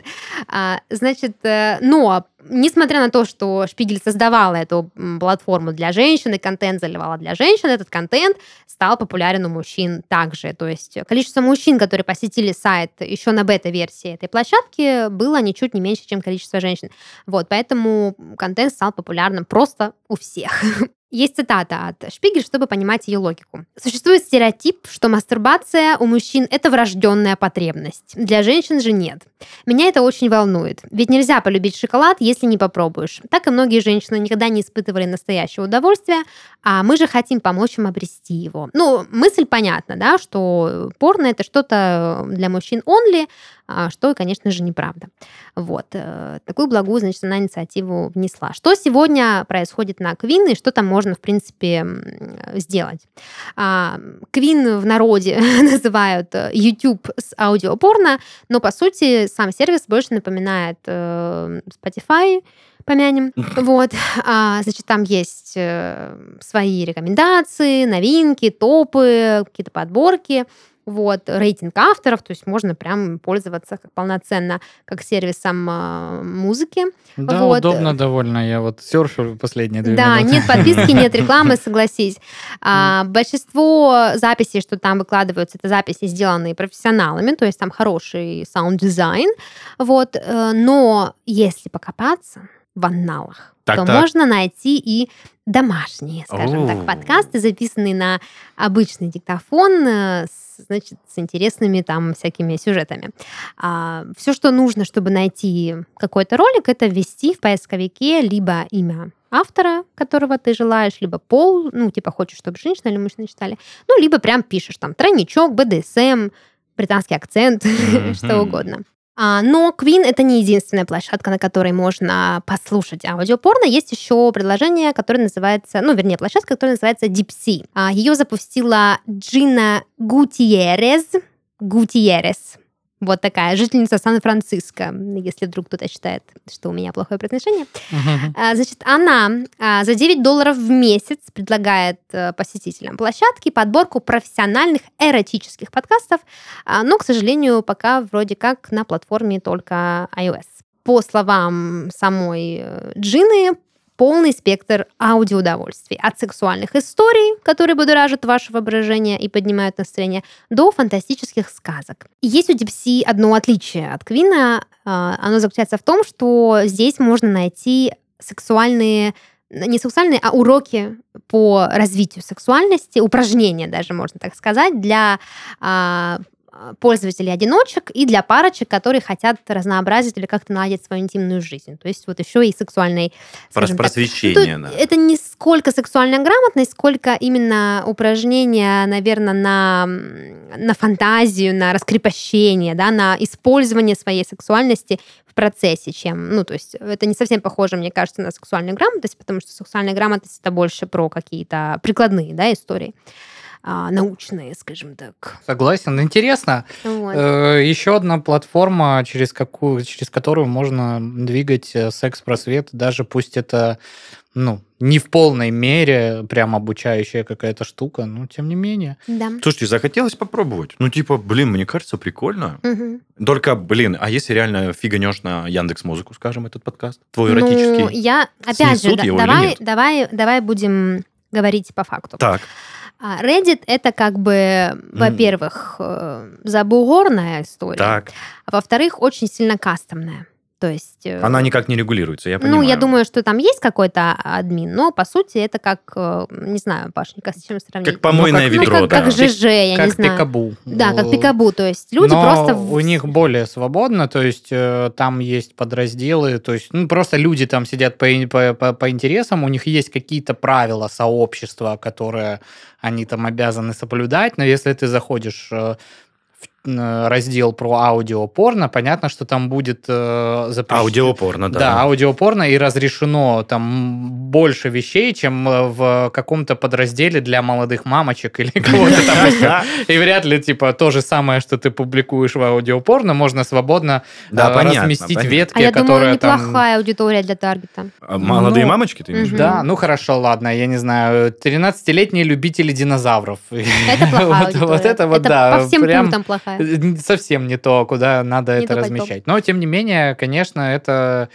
А, Значит, э, но несмотря на то, что Шпигель создавала эту платформу для женщин, и контент заливала для женщин, этот контент стал популярен у мужчин также. То есть количество мужчин, которые посетили сайт еще на бета-версии этой площадки, было ничуть не меньше, чем количество женщин. Вот, поэтому контент стал популярным просто у всех. Есть цитата от Шпигель, чтобы понимать ее логику. Существует стереотип, что мастурбация у мужчин – это врожденная потребность. Для женщин же нет. Меня это очень волнует. Ведь нельзя полюбить шоколад, если не попробуешь. Так и многие женщины никогда не испытывали настоящего удовольствия, а мы же хотим помочь им обрести его. Ну, мысль понятна, да, что порно – это что-то для мужчин only, что, конечно же, неправда. Вот. Э, такую благую, значит, она инициативу внесла. Что сегодня происходит на Квин и что там можно, в принципе, сделать? А, Квин в народе называют э, YouTube с аудиопорно, но, по сути, сам сервис больше напоминает э, Spotify, помянем. Вот. А, значит, там есть свои рекомендации, новинки, топы, какие-то подборки вот, рейтинг авторов, то есть можно прям пользоваться как полноценно как сервисом э, музыки. Да, вот. удобно довольно, я вот серфил последние две да, минуты. нет подписки, нет рекламы, согласись. А, большинство записей, что там выкладываются, это записи, сделанные профессионалами, то есть там хороший саунд-дизайн, вот, э, но если покопаться, в анналах, так, то так. можно найти и домашние, скажем О-о-о. так, подкасты, записанные на обычный диктофон, э, с, значит, с интересными там всякими сюжетами. А, все, что нужно, чтобы найти какой-то ролик, это ввести в поисковике либо имя автора, которого ты желаешь, либо пол, ну, типа, хочешь, чтобы женщина или мужчина читали, ну, либо прям пишешь там тройничок, БДСМ, британский акцент, что угодно. А, но Queen это не единственная площадка, на которой можно послушать аудиопорно. Есть еще приложение, которое называется, ну, вернее, площадка, которая называется DeepSea. А, Ее запустила Джина Гутиерес. Гутиерес. Вот такая жительница Сан-Франциско, если вдруг кто-то считает, что у меня плохое произношение. Uh-huh. Значит, она а, за 9 долларов в месяц предлагает э, посетителям площадки подборку профессиональных эротических подкастов, а, но, к сожалению, пока вроде как на платформе только iOS. По словам самой э, Джины, полный спектр аудиоудовольствий. От сексуальных историй, которые будоражат ваше воображение и поднимают настроение, до фантастических сказок. Есть у Дипси одно отличие от Квина. А, оно заключается в том, что здесь можно найти сексуальные не сексуальные, а уроки по развитию сексуальности, упражнения даже, можно так сказать, для а, а, пользователей одиночек и для парочек, которые хотят разнообразить или как-то наладить свою интимную жизнь. То есть вот еще и сексуальной... Просвещение, так, да. Это не сколько сексуальная грамотность, сколько именно упражнения, наверное, на, на фантазию, на раскрепощение, да, на использование своей сексуальности в процессе, чем, ну, то есть это не совсем похоже, мне кажется, на сексуальную грамотность, потому что сексуальная грамотность это больше про какие-то прикладные, да, истории научные, скажем так. Согласен. Интересно. Вот. Э, еще одна платформа, через, какую, через которую можно двигать э, секс-просвет, даже пусть это ну, не в полной мере прям обучающая какая-то штука, но тем не менее. Да. Слушайте, захотелось попробовать. Ну, типа, блин, мне кажется, прикольно. Угу. Только, блин, а если реально фиганешь на Яндекс Музыку, скажем, этот подкаст? Твой ну, эротический? я, опять же, да, давай, давай, давай будем говорить по факту. Так. А Reddit это как бы, во-первых, э, забугорная история, так. а во-вторых, очень сильно кастомная. То есть... Э, Она никак не регулируется, я понимаю. Ну, я думаю, что там есть какой-то админ, но, по сути, это как, э, не знаю, Пашенька, с чем сравнить? Как помойное ну, как, ведро, ну, как, да. Как ЖЖ, я как не знаю. пикабу. Да, как пикабу, то есть люди но просто... у них более свободно, то есть э, там есть подразделы, то есть ну, просто люди там сидят по, по, по интересам, у них есть какие-то правила сообщества, которые они там обязаны соблюдать, но если ты заходишь раздел про аудиопорно, понятно, что там будет э, запрещено. Аудиопорно, да. Да, аудиопорно, и разрешено там больше вещей, чем э, в каком-то подразделе для молодых мамочек или кого-то там еще. И вряд ли, типа, то же самое, что ты публикуешь в аудиопорно, можно свободно э, разместить ветки, а я которые думаю, неплохая аудитория для таргета. А молодые ну, мамочки, ты имеешь Да, ну хорошо, ладно, я не знаю, 13-летние любители динозавров. Это плохая аудитория. Вот это вот, да. По всем пунктам плохая совсем не то, куда надо не это размещать. Но, тем не менее, конечно, это,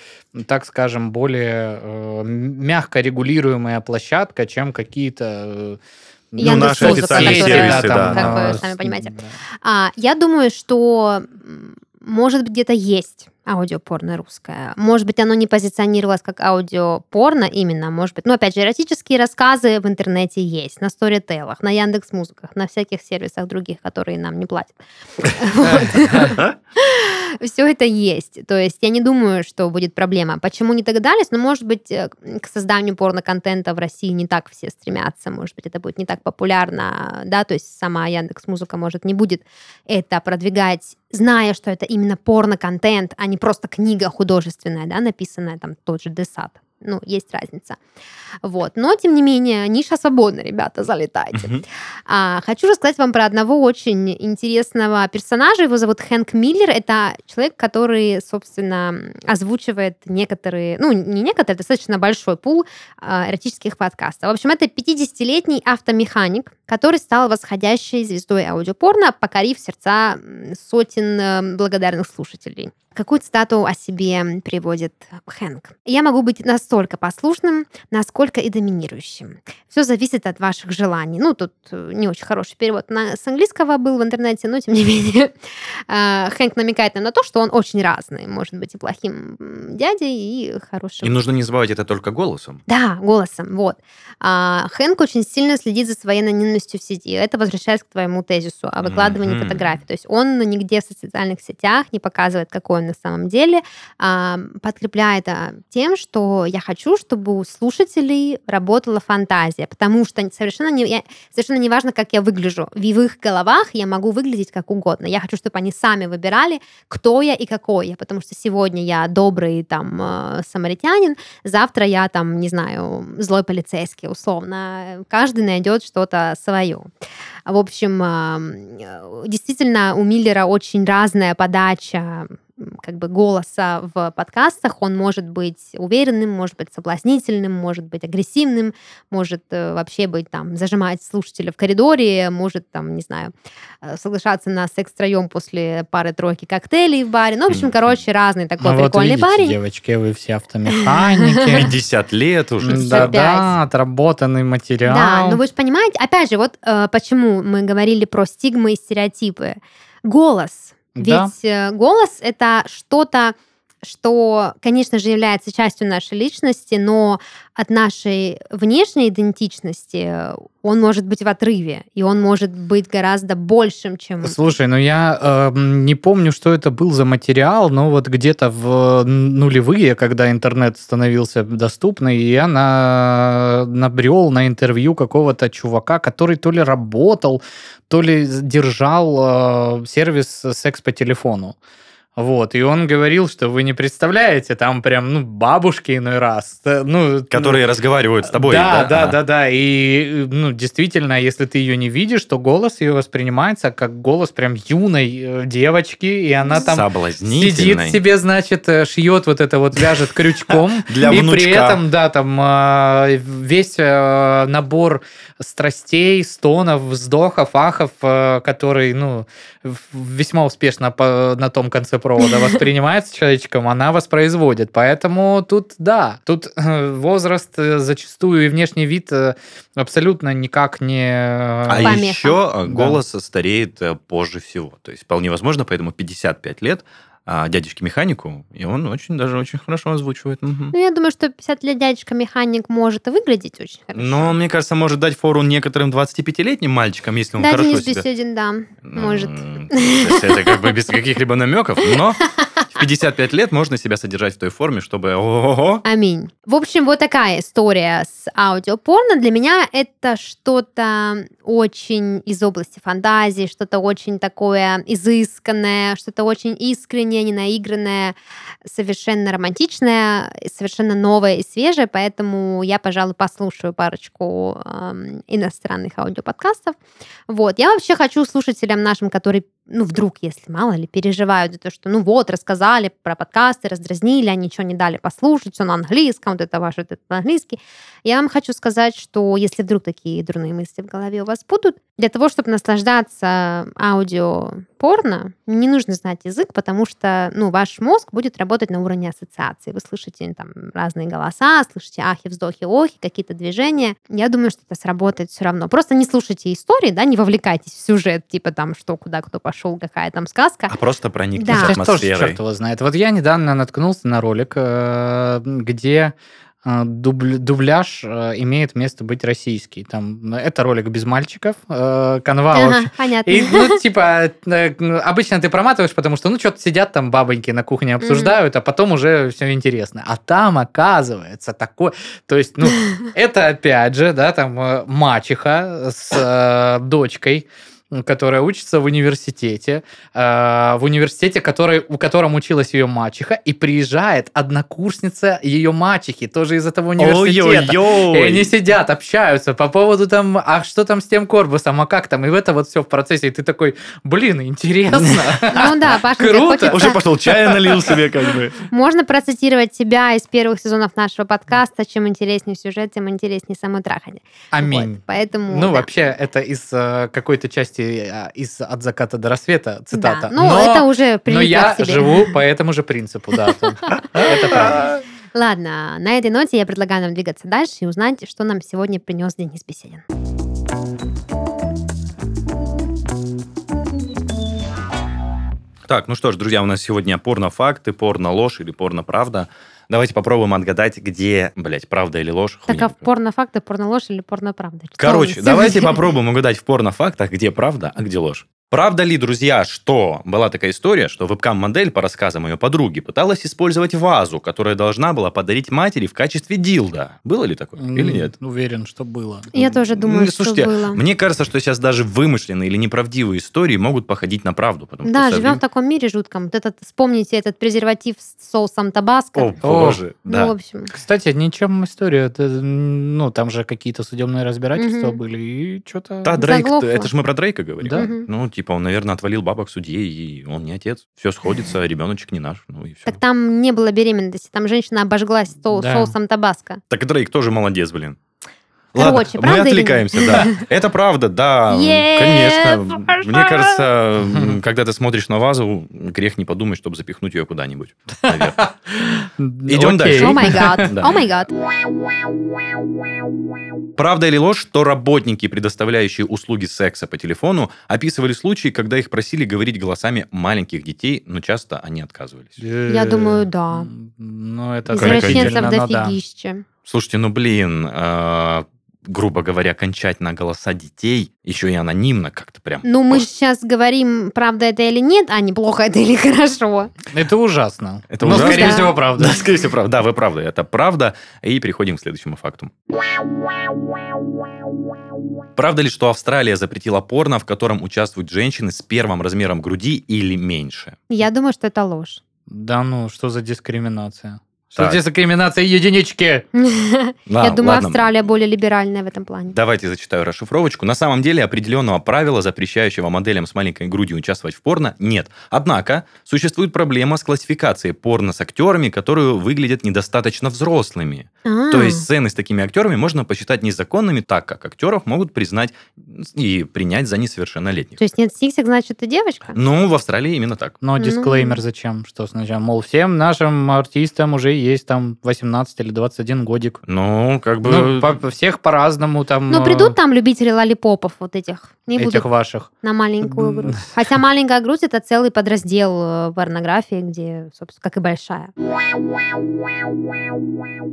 так скажем, более э, мягко регулируемая площадка, чем какие-то... Э, ну, наши официальные сервисы, да. Там, как вы сами понимаете. Да. А, я думаю, что может быть, где-то есть аудиопорно русское. Может быть, оно не позиционировалось как аудиопорно именно, может быть. Но, опять же, эротические рассказы в интернете есть, на сторителлах, на Яндекс Музыках, на всяких сервисах других, которые нам не платят. все это есть. То есть я не думаю, что будет проблема. Почему не догадались? Ну, может быть, э, к созданию порно-контента в России не так все стремятся. Может быть, это будет не так популярно, да, то есть сама Яндекс Музыка может не будет это продвигать зная, что это именно порно-контент, а не просто книга художественная, да, написанная там тот же Десад ну, есть разница. Вот. Но, тем не менее, ниша свободна, ребята, залетайте. Uh-huh. А, хочу рассказать вам про одного очень интересного персонажа. Его зовут Хэнк Миллер. Это человек, который, собственно, озвучивает некоторые, ну, не некоторые, достаточно большой пул а, эротических подкастов. В общем, это 50-летний автомеханик, который стал восходящей звездой аудиопорно, покорив сердца сотен э, благодарных слушателей. Какую цитату о себе приводит Хэнк? «Я могу быть настолько послушным, насколько и доминирующим. Все зависит от ваших желаний». Ну, тут э, не очень хороший перевод на, с английского был в интернете, но тем не менее э, Хэнк намекает нам на то, что он очень разный. Может быть и плохим дядей, и хорошим. И нужно не забывать это только голосом. Да, голосом, вот. А Хэнк очень сильно следит за своей анонимностью в сети. Это возвращаясь к твоему тезису о выкладывании mm-hmm. фотографий. То есть он нигде в социальных сетях не показывает, какой на самом деле, а, подкрепляет это тем, что я хочу, чтобы у слушателей работала фантазия, потому что совершенно не, я, совершенно не важно, как я выгляжу. В их головах я могу выглядеть как угодно. Я хочу, чтобы они сами выбирали, кто я и какой я, потому что сегодня я добрый там э, самаритянин, завтра я там, не знаю, злой полицейский, условно. Каждый найдет что-то свое. В общем, действительно, у Миллера очень разная подача как бы голоса в подкастах, он может быть уверенным, может быть соблазнительным, может быть агрессивным, может э, вообще быть там зажимать слушателя в коридоре, может там, не знаю, э, соглашаться на секс втроем после пары-тройки коктейлей в баре. Ну, в общем, короче, разный такой ну, прикольный вот видите, парень. девочки, вы все автомеханики. 50 лет уже. Да-да, отработанный материал. Да, ну вы же понимаете, опять же, вот э, почему мы говорили про стигмы и стереотипы. Голос ведь да. Э, голос это что-то, что, конечно же, является частью нашей личности, но от нашей внешней идентичности он может быть в отрыве, и он может быть гораздо большим, чем... Слушай, ну я э, не помню, что это был за материал, но вот где-то в нулевые, когда интернет становился доступный, я на... набрел на интервью какого-то чувака, который то ли работал, то ли держал э, сервис секс по телефону. Вот, и он говорил, что вы не представляете, там прям, ну, бабушки иной раз. Ну, Которые ну, разговаривают с тобой. Да, да, да, да, да. И, ну, действительно, если ты ее не видишь, то голос ее воспринимается как голос прям юной э, девочки, и она там сидит себе, значит, э, шьет вот это вот, вяжет крючком. Для И при этом, да, там э, весь набор страстей, стонов, вздохов, ахов, который, ну, весьма успешно на том конце провода воспринимается человечком, она воспроизводит. Поэтому тут, да, тут э, возраст э, зачастую и внешний вид э, абсолютно никак не... А Помеха. еще голос да. стареет позже всего. То есть вполне возможно, поэтому 55 лет а, дядечке-механику, и он очень даже очень хорошо озвучивает. Угу. Ну, я думаю, что 50 лет дядечка-механик может и выглядеть очень хорошо. Но, мне кажется, может дать фору некоторым 25-летним мальчикам, если он да, хорошо Денис себя... Беседин, да, ну, может. Это как бы без каких-либо намеков, но в 55 лет можно себя содержать в той форме, чтобы... Ого-го. Аминь. В общем, вот такая история с аудиопорно. Для меня это что-то очень из области фантазии, что-то очень такое изысканное, что-то очень искреннее, ненаигранное, совершенно романтичное, совершенно новое и свежее, поэтому я, пожалуй, послушаю парочку э, иностранных аудиоподкастов. Вот. Я вообще хочу слушателям нашим, которые ну, вдруг, если мало ли, переживают за то, что, ну вот, рассказали про подкасты, раздразнили, а ничего не дали послушать, все на английском, вот это ваше, вот это английский. Я вам хочу сказать, что если вдруг такие дурные мысли в голове у вас будут, для того, чтобы наслаждаться аудио порно, не нужно знать язык, потому что, ну, ваш мозг будет работать на уровне ассоциации. Вы слышите там разные голоса, слышите ахи, вздохи, охи, какие-то движения. Я думаю, что это сработает все равно. Просто не слушайте истории, да, не вовлекайтесь в сюжет, типа там, что, куда, кто пошел какая там сказка. А просто проникнись да. атмосферой. Тоже черт его знает. Вот я недавно наткнулся на ролик, э, где э, дубля- дубляж э, имеет место быть российский. Там это ролик без мальчиков, э, канва Ага, понятно. И, ну, типа, э, обычно ты проматываешь, потому что, ну, что-то сидят там бабоньки на кухне обсуждают, а потом уже все интересно. А там, оказывается, такое... То есть, ну, это, опять же, да, там, э, мачеха с э, дочкой, которая учится в университете, э, в университете, который, у котором училась ее мачеха, и приезжает однокурсница ее мачехи, тоже из этого университета. И Ой-ой-ой. они сидят, общаются по поводу там, а что там с тем корпусом, а как там, и в это вот все в процессе, и ты такой, блин, интересно. Ну да, Паша, Круто. Уже пошел чая налил себе как бы. Можно процитировать тебя из первых сезонов нашего подкаста. Чем интереснее сюжет, тем интереснее само трахание. Аминь. Поэтому... Ну, вообще, это из э, какой-то части, э, из «От заката до рассвета» цитата. Да, ну, Но- это уже Но я живу по этому же принципу, да. Это правда. Ладно, на этой ноте я предлагаю нам двигаться дальше и узнать, что нам сегодня принес Денис Беседин. Так, ну что ж, друзья, у нас сегодня порно-факты, порно-ложь или порно-правда. Давайте попробуем отгадать, где, блядь, правда или ложь. Так, Хуйня а в порно-факты, порно-ложь или порно-правда? Короче, давайте попробуем угадать в порно-фактах, где правда, а где ложь. Правда ли, друзья, что была такая история, что вебкам-модель, по рассказам ее подруги, пыталась использовать вазу, которая должна была подарить матери в качестве дилда? Было ли такое или нет? Уверен, что было. Я тоже думаю, Ну, что Слушайте, было. мне кажется, что сейчас даже вымышленные или неправдивые истории могут походить на правду. потому что Да, со живем в таком мире жутком. Вот этот, вспомните этот презерватив с соусом табаско. О, боже, ну, да. в общем. Кстати, ничем история. это, ну, там же какие-то судебные разбирательства Мгм. были, и что-то... Да, Дрейк, Заглохло. это же мы про Дрейка говорим. Да. Мгм. Ну, типа, он, наверное, отвалил бабок судье, и он не отец. Все сходится, ребеночек не наш. Ну и все. Так там не было беременности, там женщина обожглась со- Да. соусом табаско. Так и Дрейк тоже молодец, блин. Короче, Ладно, мы правда или отвлекаемся, да. Это правда, да, конечно. Мне кажется, когда ты смотришь на вазу, грех не подумать, чтобы запихнуть ее куда-нибудь. Идем дальше. О май гад, о май гад. Правда или ложь, что работники, предоставляющие услуги секса по телефону, описывали случаи, когда их просили говорить голосами маленьких детей, но часто они отказывались. Я думаю, да. Ну, это Извращенцев дофигища. Слушайте, ну блин, э, грубо говоря, кончать на голоса детей, еще и анонимно как-то прям. Ну, мы сейчас говорим, правда это или нет, а не плохо это или хорошо. Это ужасно. Это Но, ужасно. скорее Да. всего, правда. Да, скорее всего, правда. Да, вы правы, это правда. И переходим к следующему факту. Правда ли, что Австралия запретила порно, в котором участвуют женщины с первым размером груди или меньше? Я думаю, что это ложь. Да ну, что за дискриминация? Что за дискриминация единички? Я думаю. Австралия более либеральная в этом плане. Давайте зачитаю расшифровочку. На самом деле определенного правила, запрещающего моделям с маленькой грудью участвовать в порно, нет. Однако существует проблема с классификацией порно с актерами, которые выглядят недостаточно взрослыми. А, То есть сцены с такими актерами можно посчитать незаконными, так как актеров могут признать и принять за несовершеннолетних. То есть нет сиксик, значит, ты девочка? Ну, в Австралии именно так. Но Ну. дисклеймер зачем? Что сначала, мол, всем нашим артистам уже есть там 18 или 21 годик. Ну, как бы... Ну, по- всех по-разному там... Ну, э, придут там любители лолипопов вот этих. Не этих будут ваших. на маленькую грудь. Хотя маленькая грудь это целый подраздел э, порнографии, где, собственно, как и большая.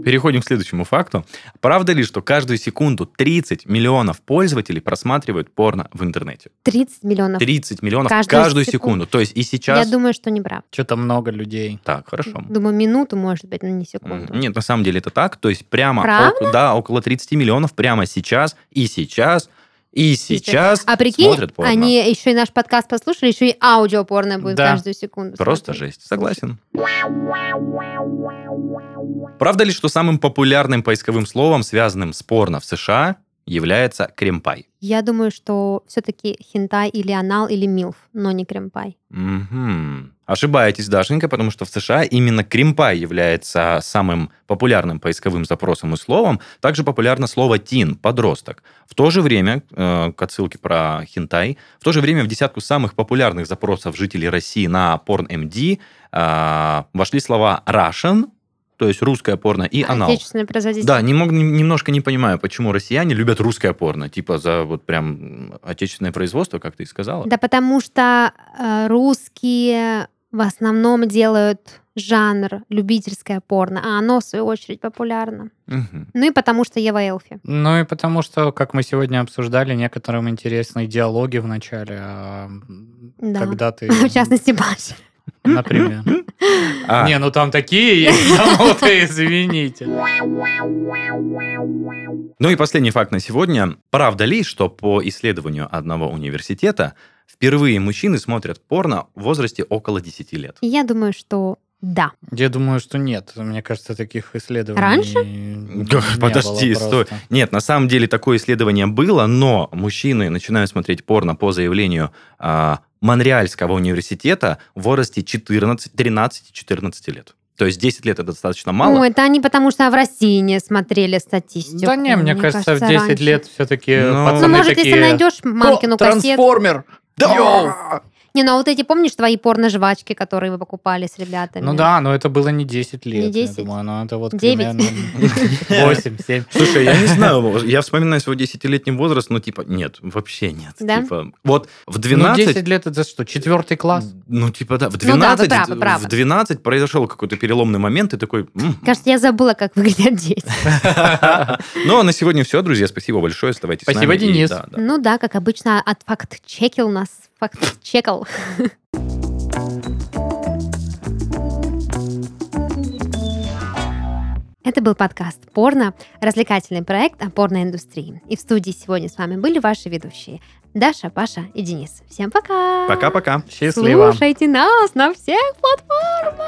Переходим к следующему факту. Правда ли, что каждую секунду 30 миллионов пользователей просматривают порно в интернете? 30 миллионов. 30 миллионов Каждую каждую, секунду. секунду. То есть и сейчас... Я думаю, что не прав. Что-то много людей. Так, хорошо. Думаю, минуту, может быть, но не М, секунду. Нет, на самом деле это так. То есть прямо... Правда? ок- да, около 30 миллионов прямо сейчас и сейчас и сейчас А прикинь, смотрят порно. они еще и наш подкаст послушали, еще и аудио порно будет Да. каждую секунду. Просто смотреть. жесть. Согласен. Правда ли, что самым популярным поисковым словом, связанным с порно в США, является кремпай? Я думаю, что все-таки хентай или анал или милф, но не кремпай. Мгм. Ошибаетесь, Дашенька, потому что в США именно кремпай является самым популярным поисковым запросом и словом. Также популярно слово «тин» – «подросток». В то же время, э, к отсылке про хентай, в то же время в десятку самых популярных запросов жителей России на PornMD э, вошли слова «Russian», то есть русское порно, и анал. Отечественное производитель. Да, не мог, нем- немножко не понимаю, почему россияне любят русское порно. Типа за вот прям отечественное производство, как ты и сказала. Да потому что э, русские в основном делают жанр любительское порно, а оно, в свою очередь, популярно. Мгм. Ну и потому что Ева Элфи. Ну и потому что, как мы сегодня обсуждали, некоторым интересны диалоги в начале, а Да. когда ты, В частности, Паша. например... А, Не, ну там такие есть, кому-то извините. Ну и последний факт на сегодня. Правда ли, что по исследованию одного университета впервые мужчины смотрят порно в возрасте около 10 лет? Я думаю, что да. Я думаю, что нет. Мне кажется, таких исследований Раньше? не Подожди, было стой. Нет, на самом деле такое исследование было, но мужчины начинают смотреть порно по заявлению а, Монреальского университета в возрасте 14, 13-14 лет. То есть 10 лет это достаточно мало. Ну, это они потому что в России не смотрели статистику. Да не, мне, кажется, в 10 раньше. лет все-таки Ну, пацаны Ну, может, такие... если найдешь мамкину «О, кассету. Трансформер! 哟。Не, ну а вот эти, помнишь, твои порно-жвачки, которые вы покупали с ребятами? Ну да, но это было не 10 лет. Не 10? Я думаю, но это вот Девять? примерно 8, 7. Слушай, я не знаю, я вспоминаю свой 10-летний возраст, но типа, нет, вообще нет. Да? Типа, вот в Ну, 12... 10 лет это что, четвертый класс? Ну, типа, да, в Ну да, вы 12, правы, правы. в 12 произошел какой-то переломный момент, и такой... Кажется, я забыла, как выглядят дети. Ну, а на сегодня все, друзья. Спасибо большое. Оставайтесь с Спасибо, нами. Денис. Ну да, как обычно, от факт-чекил нас. Факт-чекал. Это был подкаст «Порно», развлекательный проект о порноиндустрии. И в студии сегодня с вами были ваши ведущие Даша, Паша и Денис. Всем пока! Пока-пока. Счастливо. Слушайте нас на всех платформах!